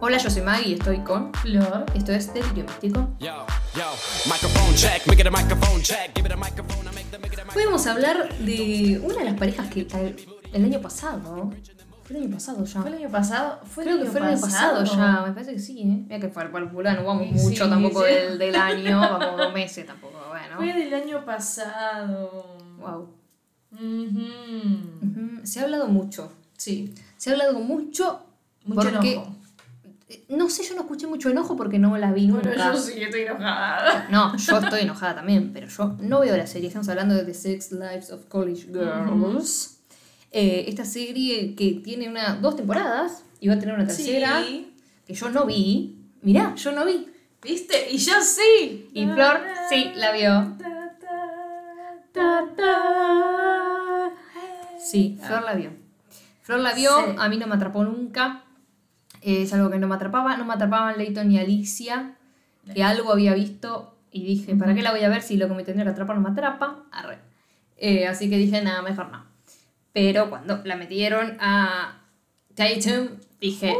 Hola, yo soy Maggie y estoy con Flor. Esto es a Hoy vamos a hablar de una de las parejas que el, el año pasado. Fue el año pasado ya. ¿Fue el año pasado? ¿Fue Creo que fue el año pasado ya, me parece que sí, ¿eh? Mira que fue para no vamos Sí, mucho sí, tampoco sí. Del, del año, vamos dos meses tampoco, Fue bueno. del año pasado. Wow. Se ha hablado mucho. Sí. Se ha hablado mucho. Mucho porque, enojo. No sé, yo no escuché mucho enojo porque no la vi nunca. Pero yo sí estoy enojada. No, yo estoy enojada también, pero yo no veo la serie. Estamos hablando de The Six Lives of College Girls. Eh, esta serie que tiene una, dos temporadas y va a tener una tercera Sí. que yo no vi. Mirá, yo no vi. ¿Viste? Y yo sí. Y Flor sí la vio. Sí, Flor la vio. Flor la vio, Sí. a mí no me atrapó nunca. Eh, es algo que no me atrapaba. No me atrapaban Leighton ni Alicia, que algo había visto y dije, ¿para qué la voy a ver si lo que me tendría que atrapar no me atrapa? Arre. Eh, así que dije, nada, mejor no. Pero cuando la metieron a Tatum, dije,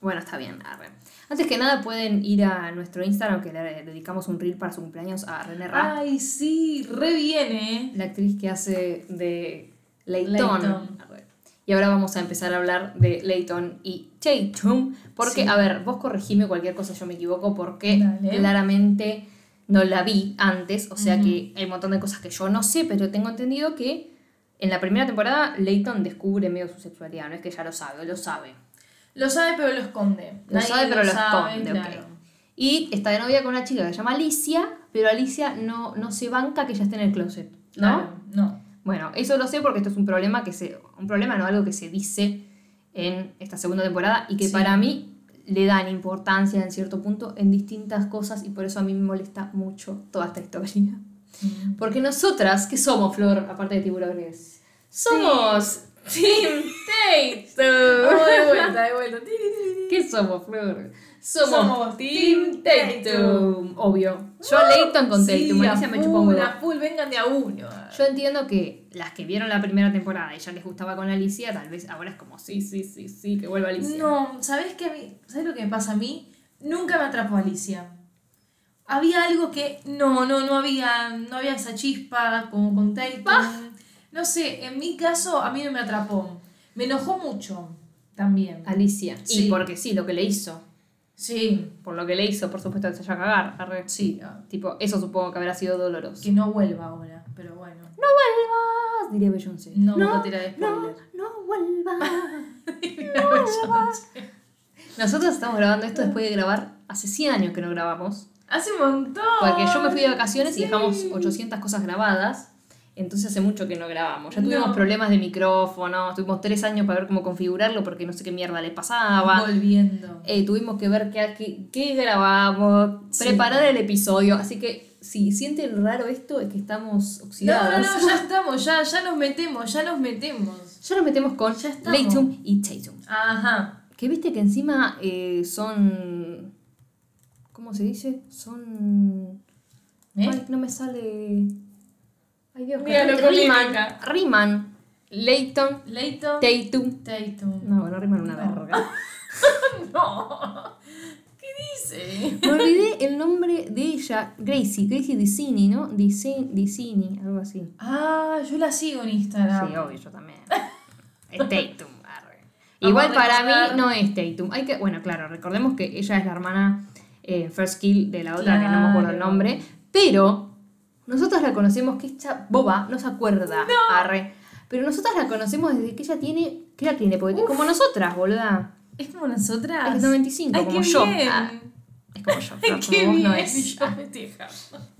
bueno, está bien, arre. Antes que nada pueden ir a nuestro Instagram, que le dedicamos un reel para su cumpleaños a René Rapp, Ay, sí, re viene. la actriz que hace de Leighton. Leighton. Arre. Y ahora vamos a empezar a hablar de Leighton y Tatum. Porque, Sí. a ver, vos corregime cualquier cosa, yo me equivoco, porque Dale. claramente no la vi antes. O sea que hay un montón de cosas que yo no sé, pero tengo entendido que en la primera temporada Leighton descubre medio su sexualidad. No es que ya lo sabe, lo sabe. Lo sabe, pero lo esconde. Lo Nadie sabe, pero lo sabe, esconde, claro. Y está de novia con una chica que se llama Alicia, pero Alicia no, no se banca que ella esté en el closet, ¿no? Claro, no. Bueno, eso lo sé porque esto es un problema que se. Un problema, no algo que se dice en esta segunda temporada y que Sí. para mí le dan importancia en cierto punto en distintas cosas y por eso a mí me molesta mucho toda esta historia. Porque nosotras, ¿qué somos, Flor? Aparte de tiburones. Somos Team Tatum. Vamos de vuelta, de vuelta. ¿Qué somos, Flor? Somos, Somos Team Tatum. Obvio. Yo Leighton con Sí, Tatum. a Alicia me chupa un full, huevo. a full, vengan de a uno. Yo entiendo que las que vieron la primera temporada y ya les gustaba con Alicia, tal vez ahora es como, sí, sí, sí, sí, que vuelva Alicia. No, ¿sabes qué? a mí- ¿Sabes lo que me pasa a mí? Nunca me atrapó Alicia. Había algo que no, no, no había, no había esa chispa como con Tatum. No sé, en mi caso a mí no me atrapó. Me enojó mucho también. Alicia. Sí. Y porque sí, lo que le hizo. Sí, Por lo que le hizo, por supuesto, que se haya a cagar. arre. sí. Tipo, eso supongo que habrá sido doloroso. Que no vuelva ahora, pero bueno. ¡No vuelvas! Diría Beyoncé. No, no, no tira de no, spoiler. no vuelvas. Nosotros estamos grabando esto después de grabar hace 100 años que no grabamos. Hace un montón. Porque yo me fui de vacaciones y dejamos 800 cosas grabadas. Entonces hace mucho que no grabamos. Ya tuvimos No. problemas de micrófono, tuvimos tres años para ver cómo configurarlo porque no sé qué mierda le pasaba. Volviendo. Eh, tuvimos que ver qué, qué, qué grabamos, Sí. preparar el episodio. Así que si sienten raro esto es que estamos No, no, oxidados. no, ya estamos, ya, ya nos metemos, ya nos metemos. Ya nos metemos con Ya. Leighton y Tatum. Ajá. Que viste que encima eh, son... ¿Cómo se dice? Son... ¿Eh? Ay, no me sale... Ay Dios, con riman, riman. Leighton, Leighton. Tatum. Tatum. No, bueno, riman una No. verga. No. ¿Qué dice? Me olvidé el nombre de ella, Gracie, Gracie Dicini, ¿no? Dicini, Dicini, algo así. Ah, yo la sigo en Instagram. Sí, obvio, yo también. Es Tatum. Igual para recordar. mí no es Tatum. Hay que, bueno, claro, recordemos que ella es la hermana eh, First Kill de la otra, que no me acuerdo el nombre. Pero nosotros la conocemos que esta boba no se acuerda. Arre. Pero nosotros la conocemos desde que ella tiene. ¿Qué edad tiene? Porque como nosotras, boluda. Es como nosotras. Es 95, Ay, como qué yo. Ah, es como yo, Ay, pero qué como vos bien. no es. Festeja.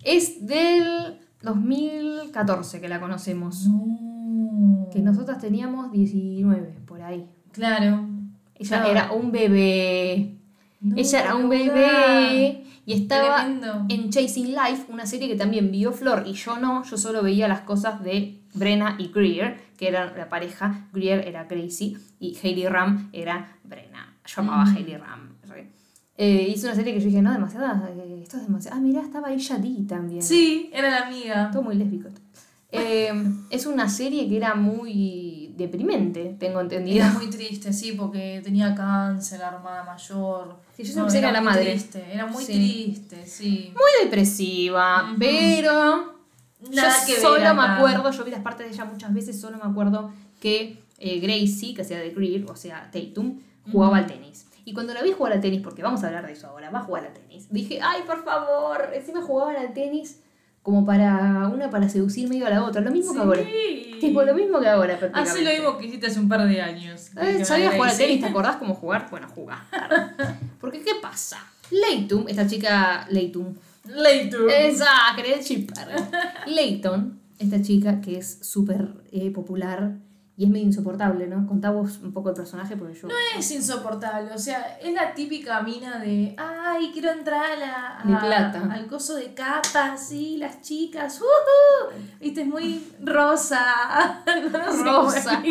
Es del 2014 que la conocemos. No. Que nosotras teníamos 19, por ahí. Claro. Ella No. era un bebé. No, Ella era un bebé. Y estaba Tremendo. en Chasing Life, una serie que también vio Flor y yo no. Yo solo veía las cosas de Brenna y Greer, que eran la pareja. Greer era Gracie y Hailey Ram era Brenna. Yo amaba a Mm. Hailey Ram. Eh, hizo una serie que yo dije, no, demasiada. eh, esto es demasiado. Ah, mira, estaba ella D también. Sí, era la amiga. Todo muy lésbico. Eh, es una serie que era muy deprimente, tengo entendido. Era muy triste, sí, porque tenía cáncer, la hermana mayor. Sí, yo pensé que era la muy madre. Triste, era muy Sí. triste, sí. Muy depresiva, pero Nada yo que ver solo me acuerdo, yo vi las partes de ella muchas veces, solo me acuerdo que eh, Gracie, que sea de Greer, o sea, Tatum, jugaba al tenis. Y cuando la vi jugar al tenis, porque vamos a hablar de eso ahora, va a jugar al tenis, dije, ay, por favor, encima jugaban al tenis como para una para seducir medio a la otra, lo mismo que ahora. Tipo, lo mismo que ahora, Hace lo mismo que hiciste hace un par de años. Eh, ¿Sabías jugar al tenis? ¿Te acordás cómo jugar? Bueno, jugar. Porque, ¿qué pasa? Leighton, esta chica Leighton, Later. esa, quería chipar. Leighton, esta chica que es súper eh, popular y es medio insoportable, ¿no? Contá vos un poco el personaje porque yo... Es insoportable, o sea, es la típica mina de, ay, quiero entrar a la, De a- plata. al coso de capas, sí, las chicas, ¡ujú! viste, es muy rosa, no sé Rosa.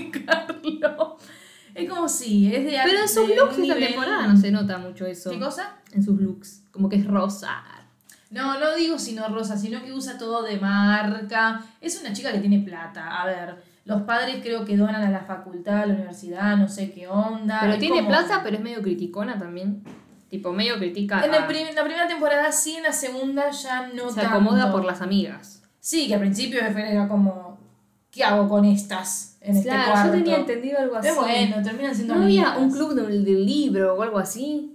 Es como si, es de Pero en sus looks esta temporada no se nota mucho eso. ¿Qué cosa? En sus looks. Como que es rosa. No, no digo sino rosa, sino que usa todo de marca. Es una chica que tiene plata. A ver, los padres creo que donan a la facultad, a la universidad, no sé qué onda. Pero tiene como- plata, pero es medio criticona también. Tipo, medio critica. En a- prim- la primera temporada sí, en la segunda ya no se acomoda tanto. por las amigas. Sí, que al principio era como, ¿qué hago con estas en este claro, cuarto? yo tenía entendido algo así. Pero bueno, terminan siendo ¿No había amigas. un club del, del libro o algo así?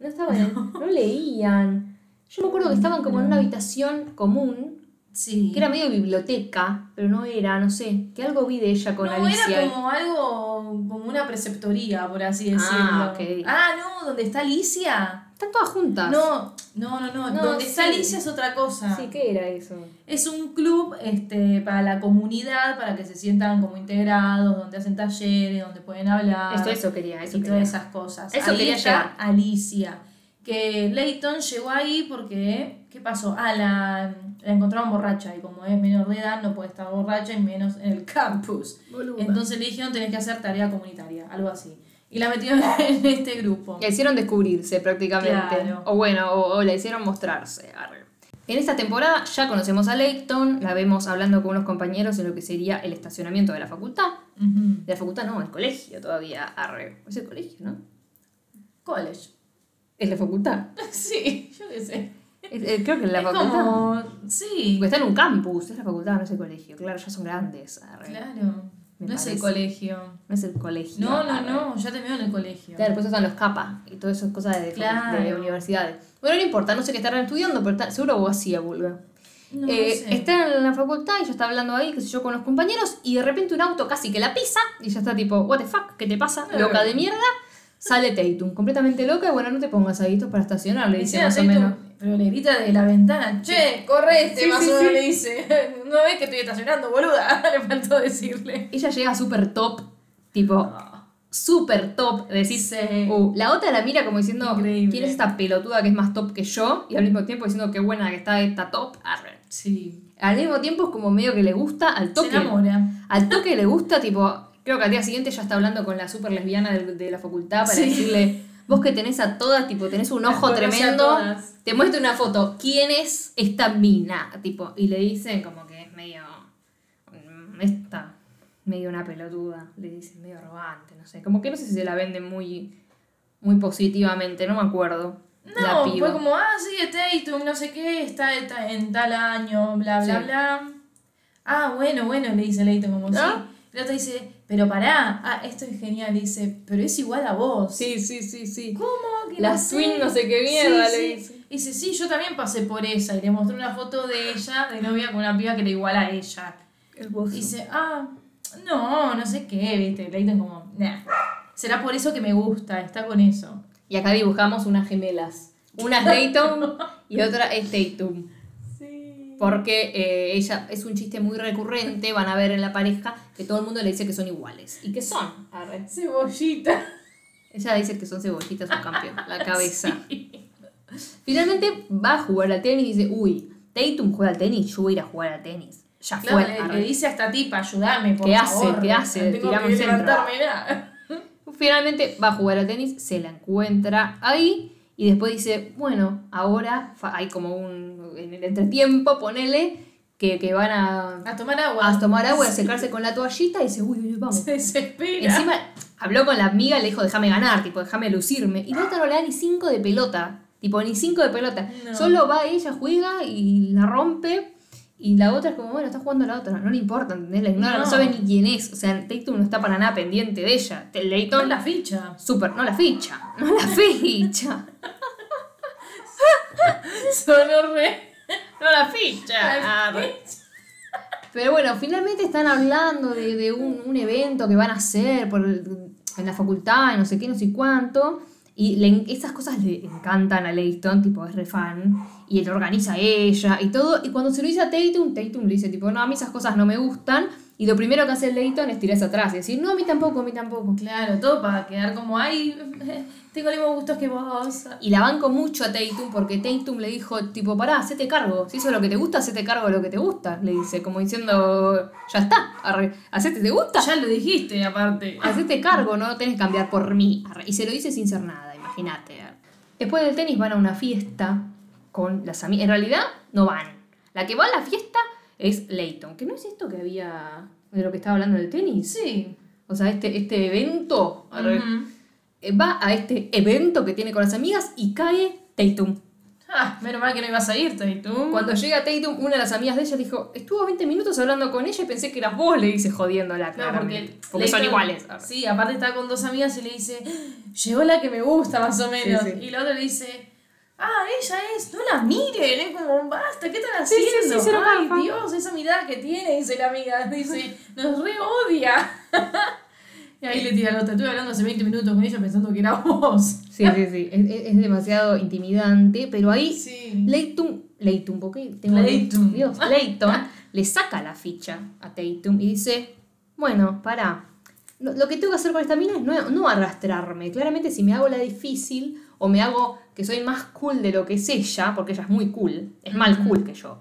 No estaban, en- no leían. Yo me acuerdo que estaban como en una habitación común, Sí. que era medio biblioteca, pero no era, no sé, que algo vi de ella con no, Alicia. era como algo, como una preceptoría, por así decirlo. Ah, ok. Ah, no, ¿dónde está Alicia? Están todas juntas. No, no, no, no. No, Donde está. Alicia es otra cosa. Sí, ¿qué era eso? Es un club este, para la comunidad, para que se sientan como integrados, donde hacen talleres, donde pueden hablar. Esto, eso quería, eso y quería. todas esas cosas. Eso ahí quería está llegar. Alicia. Que Leighton llegó ahí porque, ¿qué pasó? Ah, la, la encontraron borracha y como es menor de edad no puede estar borracha y menos en el campus. Boluda. Entonces le dijeron tenés que hacer tarea comunitaria, algo así. Y la metieron en este grupo. La hicieron descubrirse prácticamente. Claro. O bueno, o, o la hicieron mostrarse. arre. En esta temporada ya conocemos a Leighton, la vemos hablando con unos compañeros en lo que sería el estacionamiento de la facultad. De la facultad no, el colegio todavía. Arre. Es el colegio, ¿no? College. Es la facultad. Sí, yo qué sé. Es- eh, creo que es la es facultad. como... Sí, Porque está en un campus, es la facultad, no es el colegio. Claro, ya son grandes. arre. claro. Me no es el colegio. No es el colegio. No, no, arre. no, ya terminó en el colegio. Claro, después están los CAPA y todas esas cosas de, Claro. de universidades. Bueno, no importa, no sé qué estarán estudiando, pero está- seguro vos hacía, boludo. No, Eh, no sé. Está en la facultad y ya está hablando ahí, qué sé yo, con los compañeros, y de repente un auto casi que la pisa, y ya está tipo, what the fuck, ¿qué te pasa? Loca de mierda. Sale Tatum, completamente loca, y bueno, no te pongas ahí para estacionar, le dice más o menos. Pero le grita desde la ventana, che, correte, Sí, más sí, o menos sí. le dice. No ves que estoy estacionando, boluda. Le faltó decirle. Ella llega súper top, tipo, súper top, decís, uh, la otra la mira como diciendo, Increíble. ¿quién es esta pelotuda que es más top que yo? Y al mismo tiempo diciendo qué buena que está esta top. Arre. Sí. Al mismo tiempo es como medio que le gusta, al Se toque. enamora. Al toque le gusta, tipo, creo que al día siguiente ya está hablando con la super lesbiana de, de la facultad para decirle, vos que tenés a todas, tipo, tenés un ojo tremendo, te muestro una foto, ¿quién es esta mina? Tipo, y le dicen como que es medio, mm, esta, medio una pelotuda, le dicen medio arrogante, no sé, como que no sé si se la venden muy, muy positivamente, no me acuerdo. la No, fue como, ah, sí, Tatum, no sé qué, está está en tal año, bla, bla, Sí. bla. Ah, bueno, bueno, le dice Leighton como ¿No? sí. El otro dice, pero pará, ah, esto es genial, dice, pero es igual a vos. Sí, sí, sí, sí. ¿Cómo? Que La no sé? twin no sé qué mierda, Sí, le sí. dice. Dice, sí, yo también pasé por esa. Y le mostré una foto de ella, de novia con una piba que era igual a ella. Hermoso. Dice, ah, no, no sé qué, viste. Leighton como, nah. Será por eso que me gusta, está con eso. Y acá dibujamos unas gemelas. Una es Dayton y otra es Tatum. Porque eh, ella es un chiste muy recurrente, van a ver en la pareja que todo el mundo le dice que son iguales. ¿Y qué son? Arre. Cebollita. Ella dice que son cebollitas o campeón, la cabeza. Finalmente va a jugar al tenis y dice, uy, Tatum juega al tenis, yo voy a ir a jugar al tenis. Ya Claro, fue. le, dice a esta tipa, ayúdame, por ¿Qué hace? favor. ¿Qué hace? Tirame que un centro. levantarme. Finalmente va a jugar al tenis, se la encuentra ahí y después dice, bueno, ahora hay como un, en el entretiempo, ponele, que, que van a, A tomar agua. a tomar agua a secarse con la toallita y dice, uy, uy, vamos. Se desespera. Encima habló con la amiga y le dijo, déjame ganar, tipo, déjame lucirme. Y la otra no le da ni cinco de pelota. Tipo, ni cinco de pelota. No. Solo va ella, juega y la rompe. Y la otra es como, bueno, está jugando la otra. No le importa, ¿entendés? La ignora, no, No. sabe ni quién es. O sea, Tatum no está para nada pendiente de ella. No Leighton, es la ficha. súper, no la ficha. No la ficha. Sonó re. No la ficha. La Pero bueno, finalmente están hablando de, de un, un evento que van a hacer por en la facultad, no sé qué, no sé cuánto. Y le esas cosas le encantan a Leighton, tipo, es re fan. Y él organiza ella y todo. Y cuando se lo dice a Tatum, Tatum le dice, tipo, no, a mí esas cosas no me gustan. Y lo primero que hace Leighton es tirarse atrás y decir, no, a mí tampoco, a mí tampoco. Claro, todo para quedar como, ay, tengo los mismos gustos que vos. Y la banco mucho a Tatum porque Tatum le dijo, tipo, pará, hacete cargo. Si eso es lo que te gusta, hacete cargo de lo que te gusta. Le dice, como diciendo, ya está, arre, hacete, ¿te gusta? Ya lo dijiste, aparte. Hacete cargo, no tenés que cambiar por mí. Arre. Y se lo dice sin ser nada, imagínate. Después del tenis van a una fiesta con las amigas. En realidad, no van. La que va a la fiesta es Leighton. Que no es esto que había de lo que estaba hablando del tenis. Sí. O sea, este, este evento. arre, Va a este evento que tiene con las amigas y cae Tatum. Ah, menos mal que no ibas a ¿y tú? Cuando llega Tatum, una de las amigas de ella dijo, estuvo 20 minutos hablando con ella y pensé que eras vos, le dice jodiéndola. No, claramente. porque, porque son iguales. Sí, aparte está con dos amigas y le dice, llegó la que me gusta más o menos. Sí, sí. Y la otra le dice, ah, ella es, no la miren, es como, basta, ¿qué están Sí, sí, haciendo? sí, cero Ay. Dios, esa mirada que tiene, dice la amiga, dice, nos re odia. y ahí le tira la otra, estuve hablando hace 20 minutos con ella pensando que era vos. Sí, sí, sí. Es, es- es demasiado intimidante, pero ahí Sí. Leighton, Leighton, ¿por qué tengo Leighton. Dios, Leighton le saca la ficha a Tatum y dice, bueno, pará. Lo, que tengo que hacer con esta mina es no, no arrastrarme. Claramente si me hago la difícil o me hago que soy más cool de lo que es ella, porque ella es muy cool, es más cool que yo.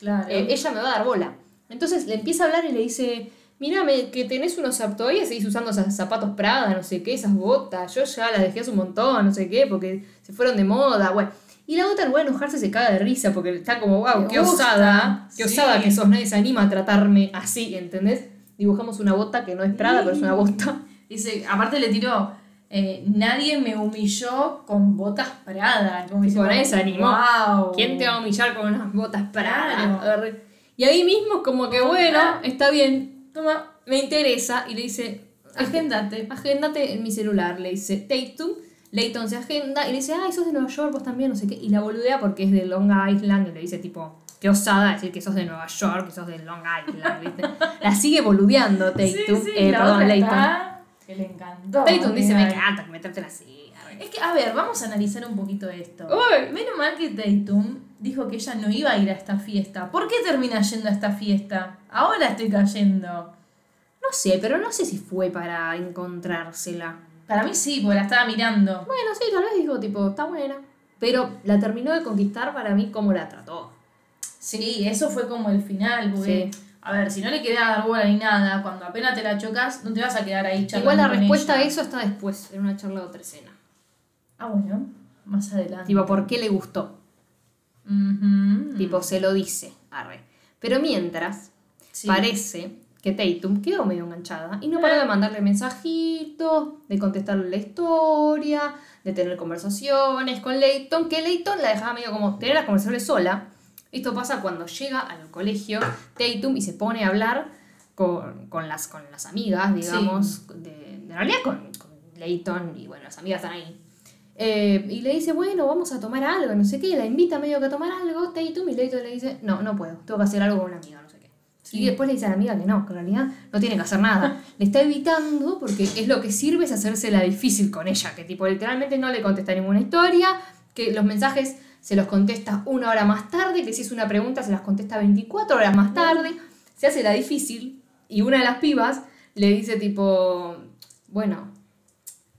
Claro. Eh, ella me va a dar bola. Entonces le empieza a hablar y le dice, mírame, que tenés unos todavía seguís usando esos zapatos Prada, no sé qué, esas botas, yo ya las dejé hace un montón, no sé qué, porque se fueron de moda, bueno. Y la otra en lugar de enojarse se caga de risa porque está como, wow, qué osada, qué sí. osada que sos, nadie se anima a tratarme así, ¿entendés? Dibujamos una bota que no es Prada, pero es una bota. Dice, aparte le tiró, eh, nadie me humilló con botas Prada. Como diciendo, nadie se animó. "Wow". ¿Quién te va a humillar con unas botas Prada? Claro. Y ahí mismo como que, bueno, está bien, Toma, me interesa, y le dice, agéndate. agéndate en mi celular, le dice Tatum. Leighton se agenda y le dice, ay, sos de Nueva York, vos también, no sé qué. Y la boludea porque es de Long Island y le dice, tipo, qué osada decir que sos de Nueva York, que sos de Long Island, ¿viste? La sigue boludeando Tatum. Sí, sí, eh, perdón, Leighton. está Que le encantó. Tatum dice, me encanta que me traten así. a ver". Es que, a ver, vamos a analizar un poquito esto. Uy. Menos mal que Tatum dijo que ella no iba a ir a esta fiesta. ¿Por qué termina yendo a esta fiesta? Ahora estoy cayendo. No sé, pero no sé si fue para encontrársela. Para mí sí, porque la estaba mirando. Bueno, sí, tal vez dijo, tipo, está buena. Pero la terminó de conquistar para mí como la trató. Sí, eso fue como el final, porque, a ver, si no le quería dar bola ni nada, cuando apenas te la chocas, no te vas a quedar ahí charlando Igual la con respuesta a eso está después, en una charla de otra escena. Ah, bueno, más adelante. Tipo, ¿por qué le gustó? Tipo, se lo dice, arre. Pero mientras, Sí. parece que Tatum quedó medio enganchada y no paró de mandarle mensajitos, de contestarle la historia, de tener conversaciones con Leighton, que Leighton la dejaba medio como tener las conversaciones sola. Esto pasa cuando llega al colegio Tatum y se pone a hablar con, con las, con las amigas, digamos, de, realidad con, con Leighton y bueno, las amigas están ahí. Eh, y le dice, bueno, vamos a tomar algo, no sé qué, la invita medio que a tomar algo, Tatum, y Leighton le dice, no, no puedo, tengo que hacer algo con una amiga, no sé qué. Y después le dice a la amiga que no, que en realidad no tiene que hacer nada. Le está evitando porque es lo que sirve es hacerse la difícil con ella, que tipo literalmente no le contesta ninguna historia, que los mensajes se los contesta una hora más tarde, que si es una pregunta se las contesta 24 horas más tarde, se hace la difícil y una de las pibas le dice tipo, bueno,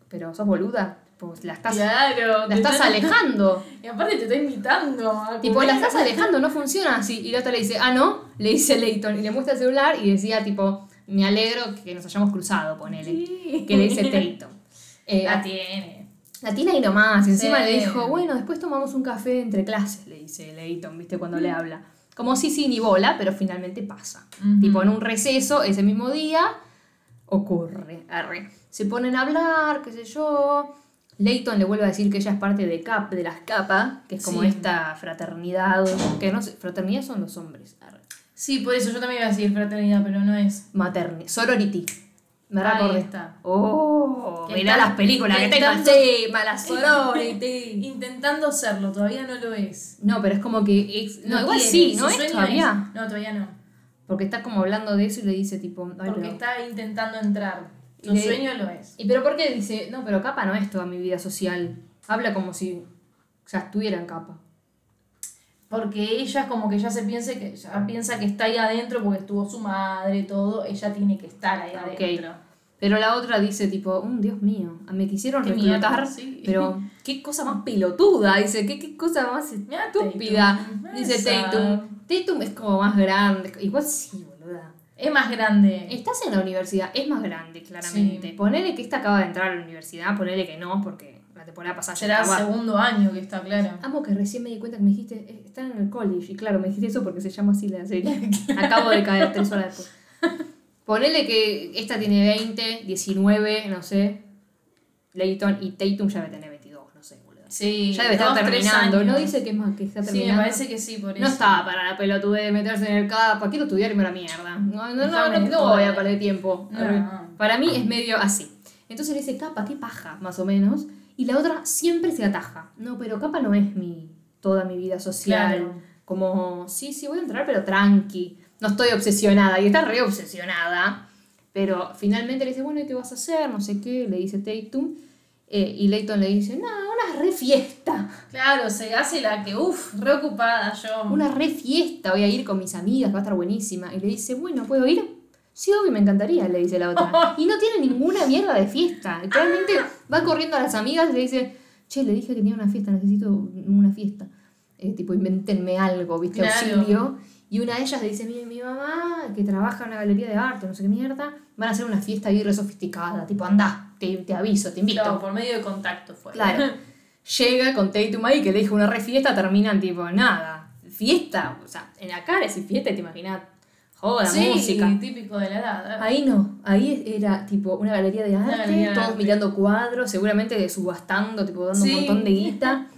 pero sos boluda, pues la estás, Claro. la estás está- alejando. Y aparte te está invitando. a Tipo, la estás alejando, no funciona así. Y la otra le dice, ah, no, le dice Leighton. Y le muestra el celular y decía, tipo, me alegro que nos hayamos cruzado, ponele. Sí. Que le dice Leighton. Eh, La tiene. la tiene ahí nomás. Y encima Sí. le dijo, bueno, después tomamos un café entre clases, le dice Leighton, ¿viste? Cuando le habla. Como si sí ni bola, pero finalmente pasa. Tipo, en un receso, ese mismo día, ocurre. Arre. Se ponen a hablar, qué sé yo. Leighton le vuelve a decir que ella es parte de CAP, de las CAPA, que es como Sí. esta fraternidad, que no sé, fraternidad son los hombres. Sí, por eso yo también iba a decir fraternidad, pero no es. Maternidad, sorority. Me Ahí recordé. está. Oh, mirá las películas que tengo encima, sorority. Intentando serlo, todavía no lo es. No, pero es como que. es- no, igual quiere, sí, ¿no es todavía? No, todavía no. Porque está como hablando de eso y le dice tipo. Porque pero- está intentando entrar. Le- sueño lo es. ¿Y pero por qué dice, no, pero capa no es toda mi vida social? Habla como si ya estuviera en capa. Porque ella es como que ya se piense que ya piensa que está ahí adentro porque estuvo su madre, todo, ella tiene que estar ahí adentro. Pero la otra dice tipo, "Mm, Dios mío, me quisieron reclutar, sí. pero qué cosa más pelotuda, dice, qué, qué cosa más estúpida. Dice. Tatum. Tatum es como más grande, igual sí. Es más grande. Estás en la universidad, es más grande, claramente. Sí. Ponele que esta acaba de entrar a la universidad, ponele que no, porque la temporada pasada Será estaba. segundo año que está claro. Amo que recién me di cuenta que me dijiste, eh, están en el college. Y claro, me dijiste eso porque se llama así la serie. Acabo de caer tres horas después. Ponele que esta tiene 20, 19, no sé. Leighton y Tatum ya debe tener 22, no sé, boludo. Sí, Ya debe estar dos, terminando. No dice que más, que está Sí, terminando. me parece que sí, por eso. No estaba para la pelotude de meterse en el capa. Quiero estudiar y me la mierda. No, no, no, no, no voy a perder tiempo. No. Para mí es medio así. Entonces le dice, capa, qué paja, más o menos. Y la otra siempre se ataja. No, pero capa no es mi toda mi vida social. Claro. Como, sí, sí, voy a entrar, pero tranqui. No estoy obsesionada. Y está re obsesionada. Pero finalmente le dice, bueno, ¿y qué vas a hacer? No sé qué. Le dice Tatum. Eh, y Leighton le dice, no, una re fiesta. Claro, se hace la que, uff, reocupada yo. Una re fiesta, voy a ir con mis amigas, va a estar buenísima. Y le dice, bueno, ¿puedo ir? Sí, obvio, me encantaría, le dice la otra. Y no tiene ninguna mierda de fiesta. Realmente va corriendo a las amigas y le dice, che, le dije que tenía una fiesta, necesito una fiesta. Eh, tipo, inventenme algo, ¿viste? Claro. Auxilio. Y una de ellas le dice, mi, mi mamá, que trabaja en una galería de arte, no sé qué mierda, van a hacer una fiesta ahí re sofisticada. Tipo, anda, te, te aviso, te invito. Claro, por medio de contacto fue. Claro. Llega con Tatum ahí que le dijo una re fiesta, terminan tipo, nada. Fiesta, o sea, en la cara si fiesta, te imaginas, joda, sí, música. típico de la edad. ¿eh? Ahí no, ahí era tipo una galería de arte, galería todos arte. mirando cuadros, seguramente subastando, tipo dando Sí. un montón de guita.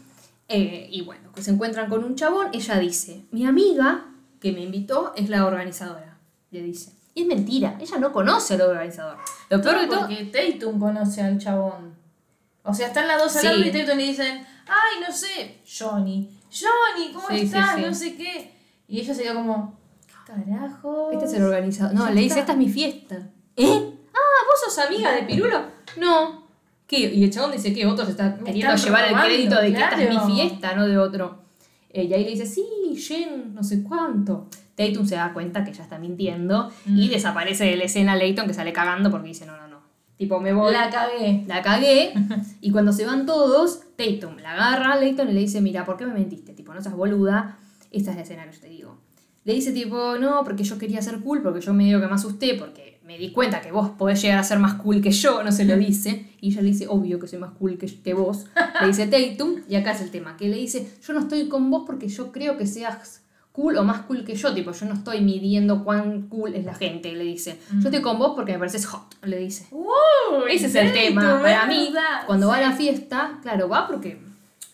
Eh, y bueno, que se encuentran con un chabón, ella dice, mi amiga que me invitó es la organizadora, le dice. Y es mentira, ella no conoce al organizador. Lo peor de todo... porque Tatum conoce al chabón. O sea, están las dos Sí. hablando y Tatum le dicen, ay, no sé, Johnny, Johnny, ¿cómo Sí, estás? sí. No sé qué. Y ella sería como, ¿qué carajo? Este es el organizador. No, le dice, está. esta es mi fiesta. ¿Eh? Ah, ¿vos sos amiga de Pirulo? No. ¿Qué? Y el chabón dice que otros están queriendo están llevar el crédito de que esta es mi fiesta, no de otro. Eh, y ahí le dice, sí, Jen, no sé cuánto. Tatum se da cuenta que ella está mintiendo y Mm. desaparece de la escena Leighton que sale cagando porque dice, no, no, no. Tipo, me voy. La cagué. La cagué. y cuando se van todos, Tatum la agarra a Leighton y le dice, mira, ¿por qué me mentiste? Tipo, no seas boluda. Esta es la escena que yo te digo. Le dice tipo, no, porque yo quería ser cool, porque yo medio que me asusté, porque me di cuenta que vos podés llegar a ser más cool que yo, no se lo dice. Y ella le dice, obvio que soy más cool que, que vos. Le dice Tatum, y acá es el tema, que le dice, yo no estoy con vos porque yo creo que seas cool o más cool que yo, tipo, yo no estoy midiendo cuán cool es la gente, le dice. Yo estoy con vos porque me pareces hot, le dice. Uy, Ese es el tema. Para mí, cuando va a la fiesta, claro, va porque.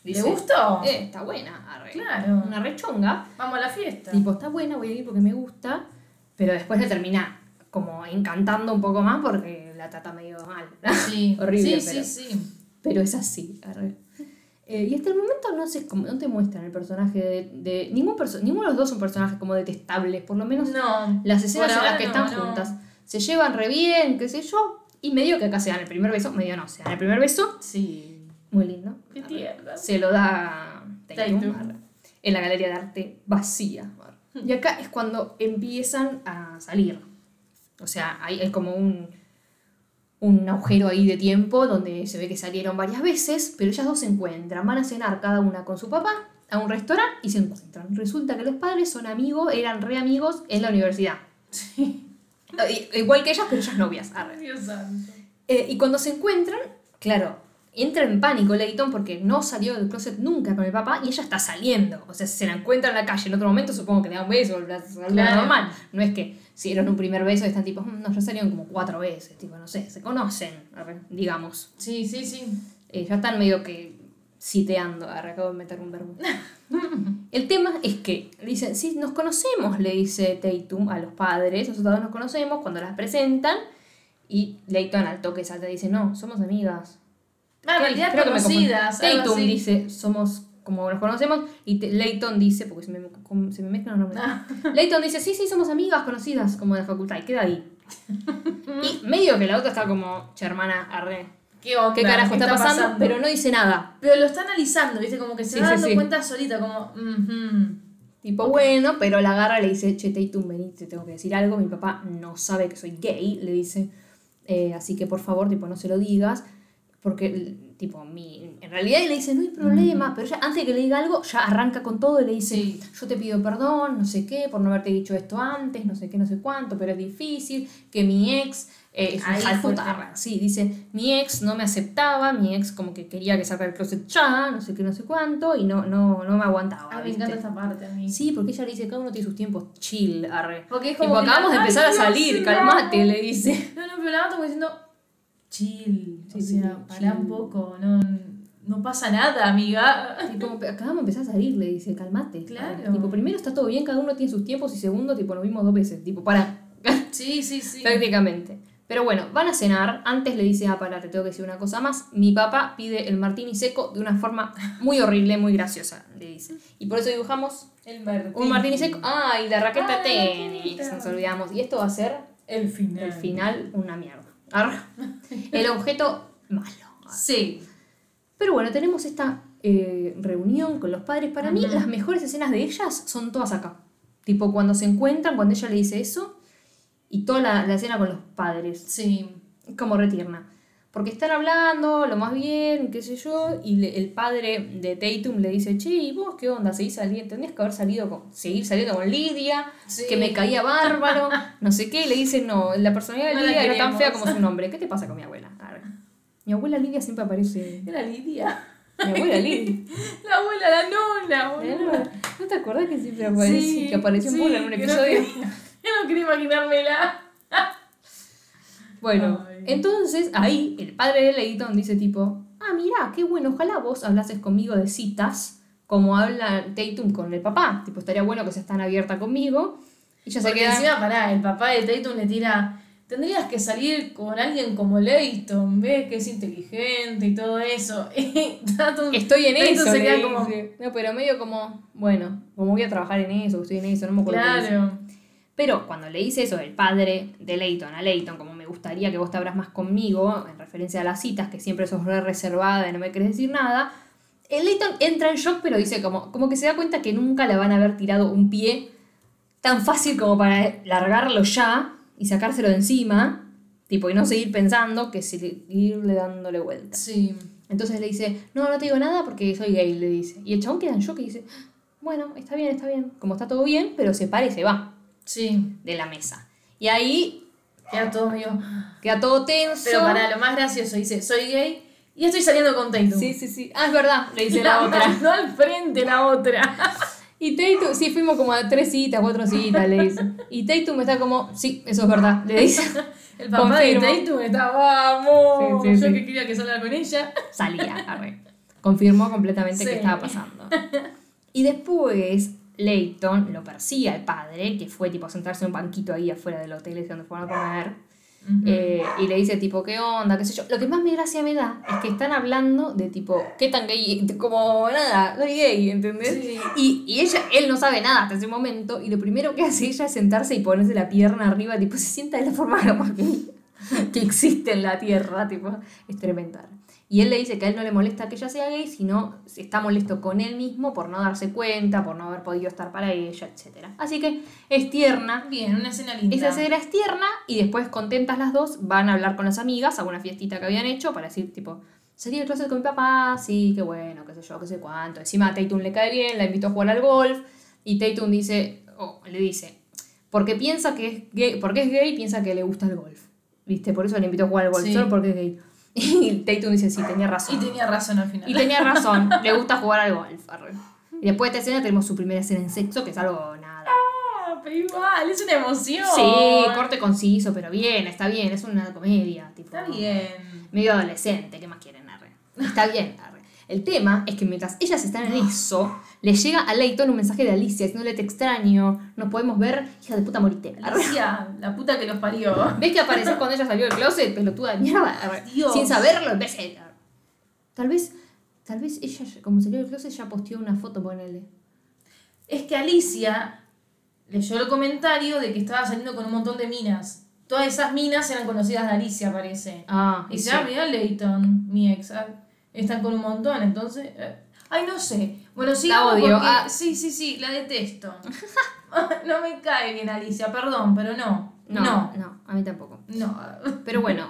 ¿Le gustó? Eh, está buena. arre. Claro. Una rechonga. Vamos a la fiesta. Tipo, está buena, voy a ir porque me gusta. Pero después le termina como encantando un poco más porque la trata medio mal. Sí, Horrible, sí, pero, sí, sí. pero es así. Eh, y hasta el momento no, cómo- no te muestran el personaje de. de- ningún perso- ninguno de los dos son personajes como detestables, por lo menos No. las escenas en las que no, están no. juntas. Se llevan re bien, qué sé yo. Y medio que acá se dan el primer beso, medio no, se dan el primer beso. Sí. Muy lindo. Qué tierno. Se lo da Tatum, en la galería de arte vacía. arre. Y acá es cuando empiezan a salir. O sea, hay, hay como un, un agujero ahí de tiempo donde se ve que salieron varias veces, pero ellas dos se encuentran. Van a cenar cada una con su papá a un restaurante y se encuentran. Resulta que los padres son amigos, eran re amigos en la universidad. I- Igual que ellas, pero ellas novias. arre. Dios santo. Eh, y cuando se encuentran, claro, entra en pánico Leighton porque no salió del closet nunca con el papá y ella está saliendo. O sea, se la encuentra en la calle en otro momento, supongo que le da un beso, Claro. normal. No es que si dieron un primer beso y están tipo, "Mm, no, ya salieron como cuatro veces, tipo, no sé, se conocen, digamos. Sí, sí, sí. Eh, ya están medio que citeando, ahora acabo de meter un verbo. El tema es que dicen, sí, nos conocemos, le dice Tatum a los padres, nosotros nos conocemos cuando las presentan. Y Leighton al toque salta y dice, no, somos amigas. Ah, en realidad Creo que me confundí. conocidas. Tatum dice, somos como nos conocemos. Y te- Leighton dice, porque se me, se me mezclan los nombres. Ah. Leighton dice, sí, sí, somos amigas, conocidas, como de la facultad. Y queda ahí. y medio que la otra está como, che, hermana, arre. ¿Qué onda? ¿Qué carajo está, pasando? pasando? Pero no dice nada. Pero lo está analizando, ¿viste? Como que se Sí, va sí, dando sí. cuenta solita, como. Tipo, bueno, pero la agarra le dice, che, Tatum, vení, te tengo que decir algo. Mi papá no sabe que soy gay, le dice. "Eh, así que por favor, tipo, no se lo digas. Porque, tipo, mi, en realidad le dice, no hay problema. Pero ya antes de que le diga algo, ya arranca con todo y le dice, Sí. yo te pido perdón, no sé qué, por no haberte dicho esto antes, no sé qué, no sé cuánto, pero es difícil, que mi ex... eh, es Ahí hija de fue el puta". tema. Sí, dice, mi ex no me aceptaba, mi ex como que quería que sacara el closet ya, no sé qué, no sé cuánto, y no, no, no me aguantaba. Ay, me encanta esta parte a mí. Sí, porque ella le dice, cada uno tiene sus tiempos chill, arre. Porque es Tipo, como que acabamos de empezar a salir, calmate, le dice. No, no, pero la mata como diciendo. Chill. Sí, o sea, sí, pará chill. un poco. No, no pasa nada, amiga. Tipo, acabamos de empezar a salir, le dice, calmate. Claro. arre. Tipo, primero está todo bien, cada uno tiene sus tiempos, y segundo, tipo, nos vimos dos veces. Tipo, para, Sí, sí, sí. prácticamente. Pero bueno, van a cenar. Antes le dice, ah, para, te tengo que decir una cosa más. Mi papá pide el martini seco de una forma muy horrible, muy graciosa, le dice. Y por eso dibujamos El martini. un martini seco. Ah, y la raqueta Ah, tenis, nos olvidamos. Y esto va a ser El final. El final, una mierda. El objeto, malo. Sí. Pero bueno, tenemos esta eh, reunión con los padres. Para mí, las mejores escenas de ellas son todas acá. Tipo, cuando se encuentran, cuando ella le dice eso, y toda la, la escena con los padres. Sí. Como retierna. Porque están hablando, lo más bien, qué sé yo, y le- el padre de Tatum le dice, che, ¿y vos qué onda? ¿Seguís saliendo? Tendrías que haber salido con, seguir saliendo con Lidia, Sí. que me caía bárbaro, no sé qué. Y le dice, no, la personalidad de No Lidia era tan fea como su nombre. ¿Qué te pasa con mi abuela? A ver. Mi abuela Lidia siempre aparece. Era Lidia. Mi abuela Lidia. La abuela, la nona. ¿No te acordás que siempre aparece? que apareció en sí, en un no episodio. Yo no quería imaginármela. Bueno, Ay. entonces ahí el padre de Leighton dice tipo, ah, mira, qué bueno, ojalá vos hablases conmigo de citas, como habla Tatum con el papá. Tipo, estaría bueno que se están abierta conmigo. Y ella se queda... encima, pará, el papá de Tatum le tira. Tendrías que salir con alguien como Leighton, ves que es inteligente y todo eso. Y Tatum- Estoy en Tatum eso, se queda como. No, pero medio como, bueno, como voy a trabajar en eso, estoy en eso, no me acuerdo. Claro. Pero cuando le dice eso el padre de Leighton a Leighton, como me gustaría que vos te abras más conmigo, en referencia a las citas, que siempre sos re reservada y no me querés decir nada, el Leighton entra en shock, pero dice como, como que se da cuenta que nunca le van a haber tirado un pie tan fácil como para largarlo ya y sacárselo de encima, tipo, y no seguir pensando que seguirle dándole vueltas. Sí. Entonces le dice, no, no te digo nada porque soy gay, le dice. Y el chabón queda en shock y dice, bueno, está bien, está bien, como está todo bien, pero se para y se va Sí. de la mesa. Y ahí Queda todo medio. queda todo tenso. Pero para lo más gracioso, dice: Soy gay y estoy saliendo con Tatum. Sí, sí, sí. Ah, es verdad, le dice la la otra. mandó al frente la otra. Y Tatum, sí, fuimos como a tres citas, cuatro citas, le dice. Y Tatum está como, sí, eso es verdad, le dice. El papá Confirmo. de Tatum está, vamos. Sí, sí, Yo sí. que quería que salga con ella. Salía, arre. Confirmó completamente que estaba pasando. Y después, Leighton lo persigue al padre, que fue tipo a sentarse en un banquito ahí afuera del hotel ese donde fueron a comer. Eh, y le dice tipo, ¿qué onda? ¿Qué sé yo? Lo que más me gracia me da es que están hablando de tipo, ¿qué tan gay? Como nada, soy gay, ¿entendés? Sí. Y, y ella, él no sabe nada hasta ese momento y lo primero que hace ella es sentarse y ponerse la pierna arriba, tipo, se sienta de la forma más que existe en la tierra, tipo, es tremenda. Y él le dice que a él no le molesta que ella sea gay, sino está molesto con él mismo por no darse cuenta, por no haber podido estar para ella, etc. Así que es tierna, Bien, una escena linda. esa escena es tierna y después contentas las dos van a hablar con las amigas a una fiestita que habían hecho para decir tipo, salí del closet con mi papá, sí, qué bueno, qué sé yo, qué sé cuánto. Encima a Tatum le cae bien, la invitó a jugar al golf y Tatum dice, o le dice, porque piensa que es gay, porque es gay piensa que le gusta el golf. ¿Viste? Por eso le invitó a jugar al golf, Sí. solo porque es gay. Y Tatum dice, sí, tenía razón. Y tenía razón al final. Y tenía razón, le gusta jugar al golf. arre. Y después de esta escena tenemos su primera escena en sexo, que es algo nada. Ah, pero igual, es una emoción. Sí, corte conciso, pero bien, está bien, es una comedia. Tipo, Está bien. Medio adolescente, ¿qué más quieren? Arre? Está bien, arre. El tema es que mientras ellas están en eso, le llega a Leighton un mensaje de Alicia diciéndole te extraño, nos podemos ver, hija de puta morite. Alicia, la puta que los parió. ¿Ves que apareces cuando ella salió del closet? Pelotuda de mierda. Dios. Sin saberlo, vez de... Tal vez, tal vez ella, como salió del closet, ya posteó una foto, ponele. Es que Alicia leyó el comentario de que estaba saliendo con un montón de minas. Todas esas minas eran conocidas de Alicia, parece. Ah, Y sí. dice, ah, mira Leighton, mi ex. ah, están con un montón, entonces. eh, ay, no sé. Bueno, sí, odio, ah. Sí, sí, sí, la detesto. no me cae bien Alicia, perdón, pero no. No, No. no, a mí tampoco. No. Pero bueno,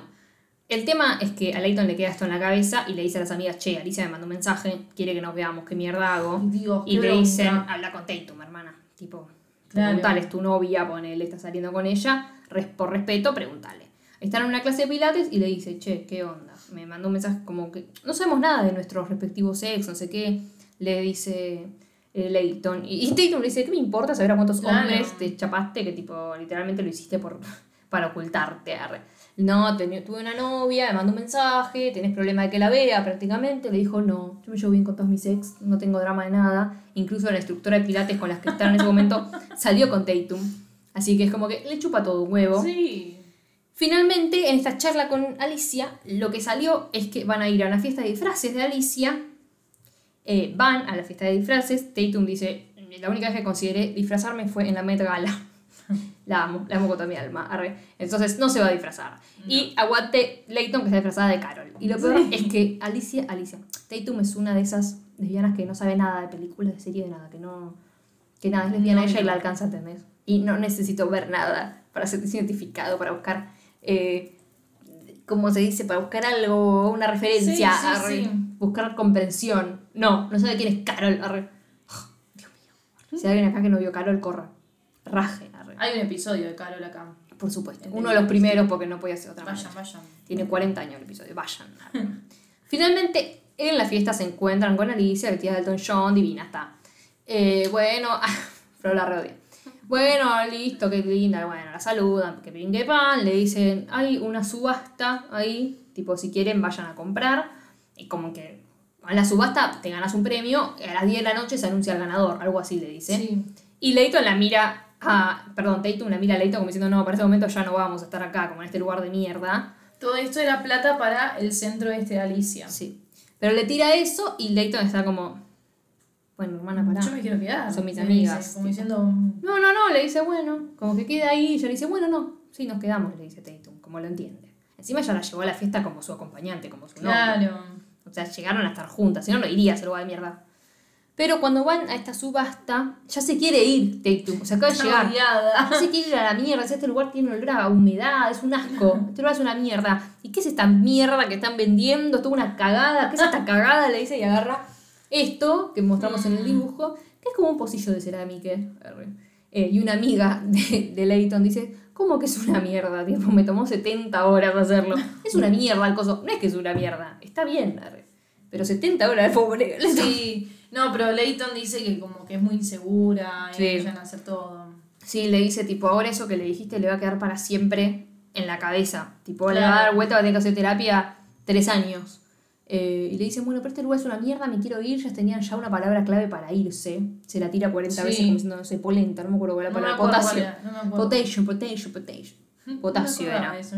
el tema es que a Leighton le queda esto en la cabeza y le dice a las amigas, che, Alicia me mandó un mensaje, quiere que nos veamos, qué mierda hago. Dios, y le bronca. dicen, habla con Tatum, hermana. Tipo, Claro. preguntale, es tu novia, ponele, está saliendo con ella, res- por respeto, pregúntale. Están en una clase de pilates y le dice, che, ¿qué onda? Me mandó un mensaje como que no sabemos nada de nuestros respectivos sexos, no sé qué. Le dice eh, Leighton. Y, y Tatum le dice, ¿qué me importa saber a cuántos Claro. hombres te chapaste? Que tipo, literalmente lo hiciste por, para ocultarte. arre. No, tuve una novia, me mandó un mensaje, tenés problema de que la vea prácticamente. Le dijo, no, yo me llevo bien con todos mis ex, no tengo drama de nada. Incluso la instructora de pilates con las que estaba en ese momento salió con Tatum. Así que es como que le chupa todo un huevo. Sí. Finalmente, en esta charla con Alicia, lo que salió es que van a ir a una fiesta de disfraces de Alicia. Eh, van a la fiesta de disfraces. Tatum dice: La única vez que consideré disfrazarme fue en la Met Gala. la amo, la amo con toda mi alma. arre. Entonces no se va a disfrazar. Y aguante Leighton que está disfrazada de Carol. Y lo peor Sí. es que Alicia, Alicia, Tatum es una de esas lesbianas que no sabe nada de películas, de series, de nada. Que no. Que nada, es lesbiana No, ella y la alcanza a entender. Y no necesito ver nada para ser identificado, para buscar. Eh, ¿Cómo se dice? Para buscar algo, una referencia, Sí, sí, arre, sí. buscar comprensión. No, no sabe quién es Carol. arre. Dios mío. Si hay alguien acá que no vio Carol, corra. Raje. arre. Hay un episodio de Carol acá. Por supuesto. Uno de los primeros porque no podía ser otra Vayan, manera. vayan. Tiene 40 años el episodio, vayan. Finalmente, en la fiesta se encuentran con Alicia, vestida de Elton John, divina está. Eh, bueno, pero la reodia. Bueno, listo, qué linda. Bueno, la saludan, que pin que pan, le dicen, hay una subasta ahí, tipo, si quieren vayan a comprar. Y como que a la subasta te ganas un premio, y a las 10 de la noche se anuncia el ganador, algo así le dice. Sí. Y Leighton la mira a. Perdón, Tatum la mira a Leighton como diciendo, no, para este momento ya no vamos a estar acá, como en este lugar de mierda. Todo esto era plata para el centro este de Alicia. Sí. Pero le tira eso y Leighton está como. Bueno, hermana, pará. Yo me quiero quedar. Son mis le amigas, dice, como diciendo. No, no, no, le dice, bueno, como que queda ahí. Y ella le dice, bueno, no, sí, nos quedamos, le dice Tatum, como lo entiende. Encima ella la llevó a la fiesta como su acompañante, como su novia. Claro. O sea, llegaron a estar juntas, si no, no iría a ese lugar de mierda. Pero cuando van a esta subasta, ya se quiere ir Tatum, o sea, acaba de llegar. odiada. No se quiere ir a la mierda, si este lugar tiene olor a humedad, es un asco, este lugar es una mierda. ¿Y qué es esta mierda que están vendiendo? Es toda una cagada, ¿qué es esta cagada? Le dice y agarra esto que mostramos en el dibujo, que es como un pocillo de cerámica. Eh, y una amiga de, de Leighton dice, ¿cómo que es una mierda? Tipo, me tomó 70 horas hacerlo. Es una mierda el coso. No es que es una mierda, está bien, arre. pero 70 horas de pobre. Sí. No, pero Leighton dice que como que es muy insegura y Sí. empiezan a hacer todo. Sí, le dice, tipo, ahora eso que le dijiste le va a quedar para siempre en la cabeza. Tipo, le va a dar vuelta, va a tener que hacer terapia tres años. Eh, y le dice, bueno, pero este lugar es una mierda, me quiero ir. Ya tenían ya una palabra clave para irse. Se la tira 40 Sí. veces como diciendo, no sé, polenta, no me acuerdo cuál era la palabra. Potasio. era, no. Potasio, potasio, potasio. Potasio era. Eso.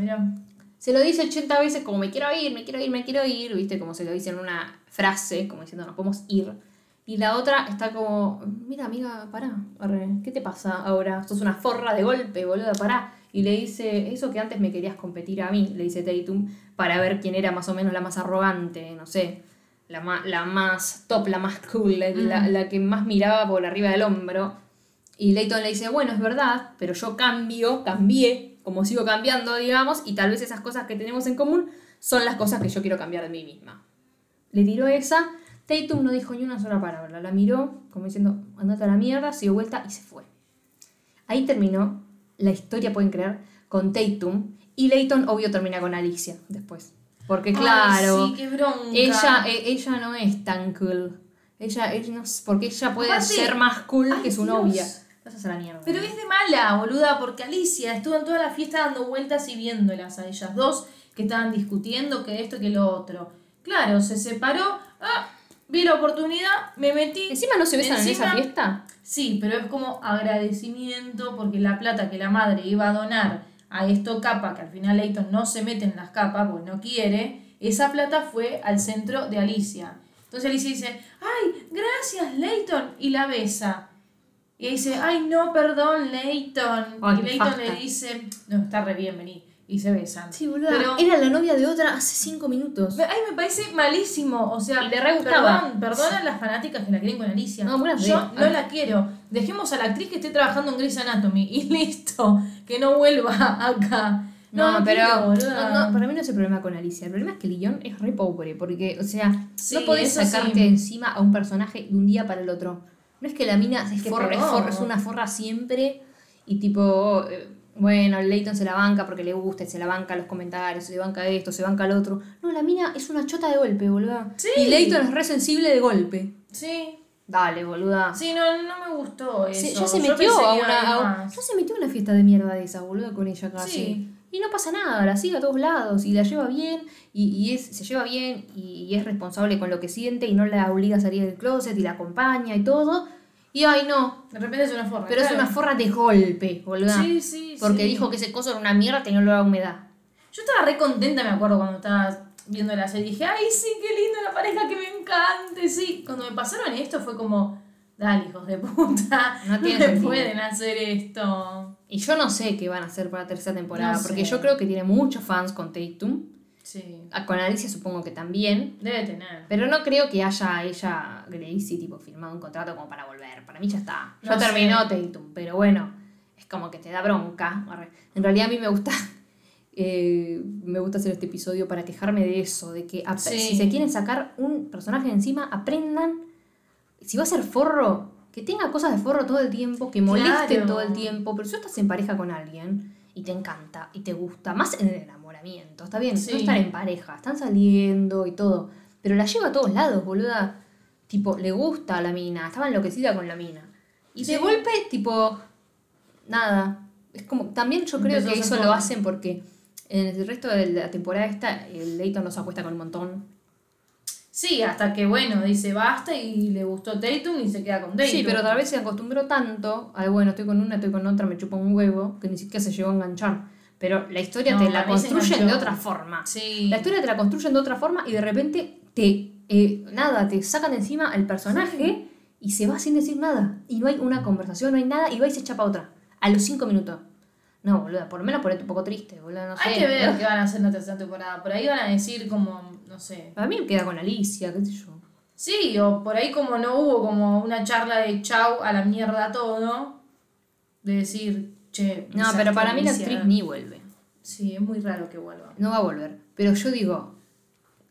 Se lo dice 80 veces como me quiero ir, me quiero ir, me quiero ir, ¿viste? Como se lo dice en una frase, como diciendo nos podemos ir. Y la otra está como, mira amiga, pará, arre, ¿qué te pasa ahora? Sos una forra de golpe, boluda, pará. Y le dice, eso que antes me querías competir a mí, le dice Tatum, para ver quién era más o menos la más arrogante, no sé, la más, la más top, la más cool, la, la- la que más miraba por arriba del hombro. Y Leighton le dice, bueno, es verdad, pero yo cambio, cambié, como sigo cambiando, digamos, y tal vez esas cosas que tenemos en común son las cosas que yo quiero cambiar de mí misma. Le tiró esa, Tatum no dijo ni una sola palabra, la miró como diciendo, andate a la mierda, se dio vuelta y se fue. Ahí terminó la historia, pueden creer, con Tatum, y Leighton, obvio, termina con Alicia después. Porque Ay, claro, sí, qué bronca. ella, e- ella no es tan cool. Ella, ella no es- porque ella puede Aparte- ser más cool Ay, que su Dios. novia. Vas a hacer la mierda. Pero es de mala, boluda, porque Alicia estuvo en toda la fiesta dando vueltas y viéndolas a ellas dos que estaban discutiendo que esto que lo otro. Claro, se separó, ah, vi la oportunidad, me metí. Encima no se besan en esa fiesta. Sí, pero es como agradecimiento porque la plata que la madre iba a donar a esto capa, que al final Leighton no se mete en las capas porque no quiere, esa plata fue al centro de Alicia. Entonces Alicia dice, ay, gracias Leighton, y la besa. Y dice, ay, no, perdón, Leighton. Ay, y Leighton le dice, no, está re bien, vení. Y se besan. Sí, boludo. Pero, Era la novia de otra hace cinco minutos. Ay, me parece malísimo. O sea, le re gustaba. perdón, a las fanáticas que la quieren con Alicia. No, buena Yo no la quiero. Dejemos a la actriz que esté trabajando en Grey's Anatomy y listo. Que no vuelva acá. No, pero quiero, no, no, para mí no es el problema con Alicia. El problema es que Lillón es re pobre. Porque, o sea, Sí, no podés sacarte sí. encima a un personaje de un día para el otro. No es que la mina es, que forra- es, forra- es una forra siempre y tipo, eh, bueno, Leighton se la banca porque le gusta, y se la banca los comentarios, se banca esto, se banca lo otro. No, la mina es una chota de golpe, boluda. Sí. Y Leighton es re sensible de golpe. Sí, Dale, boluda. sí, no, no me gustó eso. Ya se Yo metió a una, a ya se metió a una fiesta de mierda de esa, boludo, con ella casi. Sí. Y no pasa nada, la sigue a todos lados y la lleva bien y, y es, se lleva bien y, y es responsable con lo que siente y no la obliga a salir del closet y la acompaña y todo. Y ay no, De repente es una forra. pero es claro. una forra de golpe, boluda. Sí, sí, porque sí. dijo que ese coso era una mierda que no le da humedad. Yo estaba re contenta, me acuerdo, cuando estaba viendo la serie. Dije, ay, sí, qué lindo la pareja que me encante, sí. Cuando me pasaron esto fue como, dale, hijos de puta. No tiene pueden hacer esto. Y yo no sé qué van a hacer para la tercera temporada, No porque sé. yo creo que tiene muchos fans con Tatum. Sí. Con Alicia supongo que también. Debe tener. Pero no creo que haya ella, Gracie, tipo, firmado un contrato como para volver. Para mí ya está. Ya No sé. terminó Tatum, pero bueno, es como que te da bronca. En realidad a mí me gusta, eh, me gusta hacer este episodio para quejarme de eso, de que Sí. si se quieren sacar un personaje de encima, aprendan, si va a ser forro, que tenga cosas de forro todo el tiempo, que molesten Claro. todo el tiempo, pero si estás en pareja con alguien y te encanta y te gusta, más en el enamoramiento, está bien, Sí. no están en pareja, están saliendo y todo, pero la lleva a todos lados, boluda. Tipo, le gusta a la mina, estaba enloquecida con la mina. Y de Sí. golpe, tipo, nada. Es como, también yo creo Empezó que eso lo hacen porque en el resto de la temporada esta, el Leighton nos acuesta con un montón. Sí, hasta que, bueno, dice basta y le gustó Tatum y se queda con Tatum. Sí, pero tal vez se acostumbró tanto al bueno, estoy con una, estoy con otra, me chupa un huevo, que ni siquiera se llegó a enganchar. Pero la historia No, te la construyen de otra forma. Sí. La historia te la construyen de otra forma y de repente te, eh, nada, te sacan de encima al personaje y se va sin decir nada. Y no hay una conversación, no hay nada y va y se echa pa' otra. A los cinco minutos. No, boluda, por lo menos ponete un poco triste, boluda, no sé. Hay que ver qué van a hacer en la tercera temporada. Por ahí van a decir como, no sé. Para mí queda con Alicia, qué sé yo. Sí, o por ahí como no hubo como una charla de chau a la mierda todo. De decir, che. No, pero para mí la actriz ni vuelve. Sí, es muy raro que vuelva. No va a volver. Pero yo digo,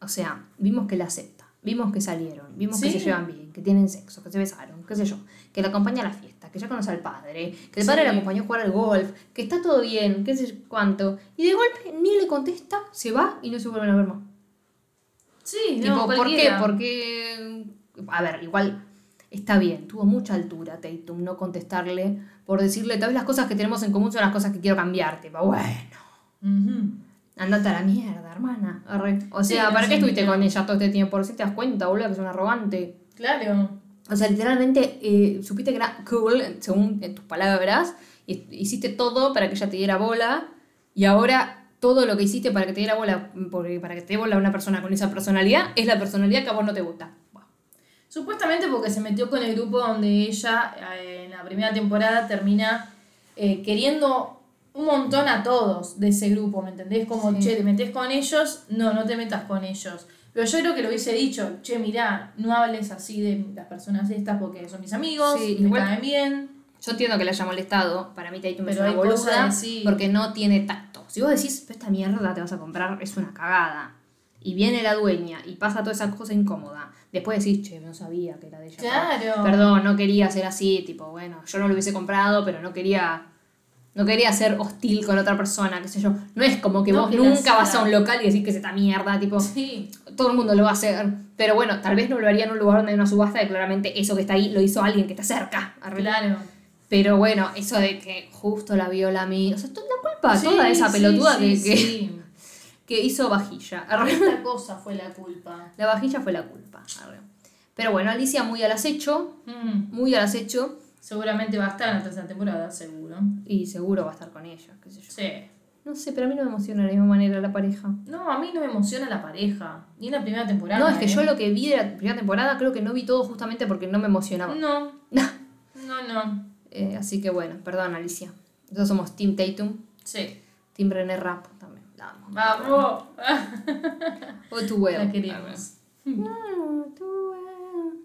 o sea, vimos que la acepta, vimos que salieron, vimos que se llevan bien, que tienen sexo, que se besaron, qué sé yo, que la acompaña a la fiesta, que ya conoce al padre, que el padre Sí. la acompañó a jugar al golf, que está todo bien, qué sé yo cuánto. Y de golpe ni le contesta, se va y no se vuelven a ver más. Sí, Tipo, no, ¿por qué? Porque, a ver, igual está bien, tuvo mucha altura Tatum no contestarle por decirle, tal vez las cosas que tenemos en común son las cosas que quiero cambiarte. Pero bueno. Ujú. Andate a la mierda, hermana. Arre. O sea, ¿para qué estuviste con ella todo este tiempo? Recién te das cuenta, boludo, que es un arrogante. Claro. O sea, literalmente eh, supiste que era cool, según tus palabras, y hiciste todo para que ella te diera bola, y ahora todo lo que hiciste para que te diera bola, porque para que te dé bola una persona con esa personalidad, es la personalidad que a vos no te gusta. Supuestamente porque se metió con el grupo donde ella eh, en la primera temporada termina eh, queriendo un montón a todos de ese grupo, ¿me entendés? Como, Sí. che, te metes con ellos, no, no te metas con ellos. Pero yo creo que lo hubiese dicho, che, mirá, no hables así de las personas estas porque son mis amigos, Sí, me igual- caen bien. Yo entiendo que le haya molestado, para mí Tatum es una boluda, porque no tiene tacto. Si vos decís, "Pero esta mierda te vas a comprar, es una cagada. Y viene la dueña y pasa toda esa cosa incómoda. Después decís, che, no sabía que era de ella. Claro. Perdón, no quería ser así, tipo, bueno, yo no lo hubiese comprado, pero no quería No quería ser hostil con otra persona, qué sé yo. No es como que No vos nunca vas a un local y decís que es esta mierda, tipo, Sí. todo el mundo lo va a hacer. Pero bueno, tal vez no lo haría en un lugar donde hay una subasta y claramente eso que está ahí lo hizo alguien que está cerca. Arre. Claro. Pero bueno, eso de que justo la viola a mí. O sea, toda la culpa, Sí, toda esa pelotuda sí, que, que, sí. que hizo vajilla. Arre. Esta cosa fue la culpa. La vajilla fue la culpa. arre. Pero bueno, Alicia muy al acecho, Mm, muy al acecho. Seguramente va a estar en la tercera temporada, seguro. Y seguro va a estar con ella, qué sé yo. Sí. No sé, pero a mí no me emociona de la misma manera la pareja. No, a mí no me emociona la pareja. Ni en la primera temporada. No, es que ¿eh? yo lo que vi de la primera temporada creo que no vi todo justamente porque no me emocionaba. No, no, no. Eh, así que bueno, perdón Alicia. Nosotros somos Team Tatum, Sí. Team René Rap también. Amo. Vamos. O tu well. La queremos. Oh, tu well.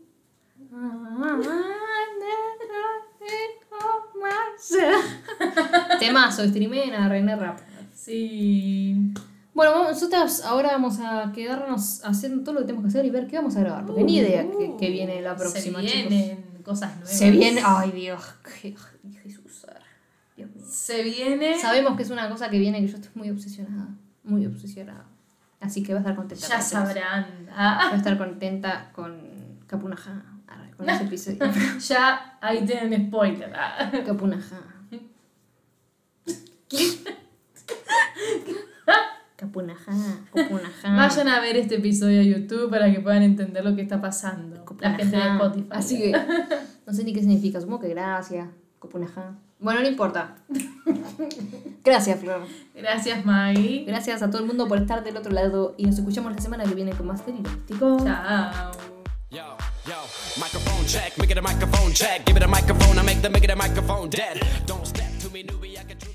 Temazo, streameen a René Rap. Sí. Bueno, vamos- nosotros ahora vamos a quedarnos haciendo todo lo que tenemos que hacer y ver qué vamos a grabar. Porque ni idea que, que viene la próxima, Se chicos. Cosas nuevas. Se viene. Ay, Dios. qué- Jesús. Dios mío. Se viene. Sabemos que es una cosa que viene que yo estoy muy obsesionada. Muy obsesionada. Así que va a estar contenta. Ya con sabrán. Va Ah, a estar contenta con Capunaja. Con ese episodio. ya ahí tienen spoiler. Ah. Capunaja. Capunaja. Capunaja. Vayan a ver este episodio de YouTube para que puedan entender lo que está pasando. La gente de. Spotify. Así que no sé ni qué significa. Supongo que gracias. Capunaja. Bueno, no importa. Gracias, Flor. Gracias, Maggie. Gracias a todo el mundo por estar del otro lado y nos escuchamos la semana que viene con más Telilóptico. Chao. Yo, yo, microphone check, make it a microphone check. Give it a microphone, I make the make it a microphone dead. Don't step to me, newbie, I can.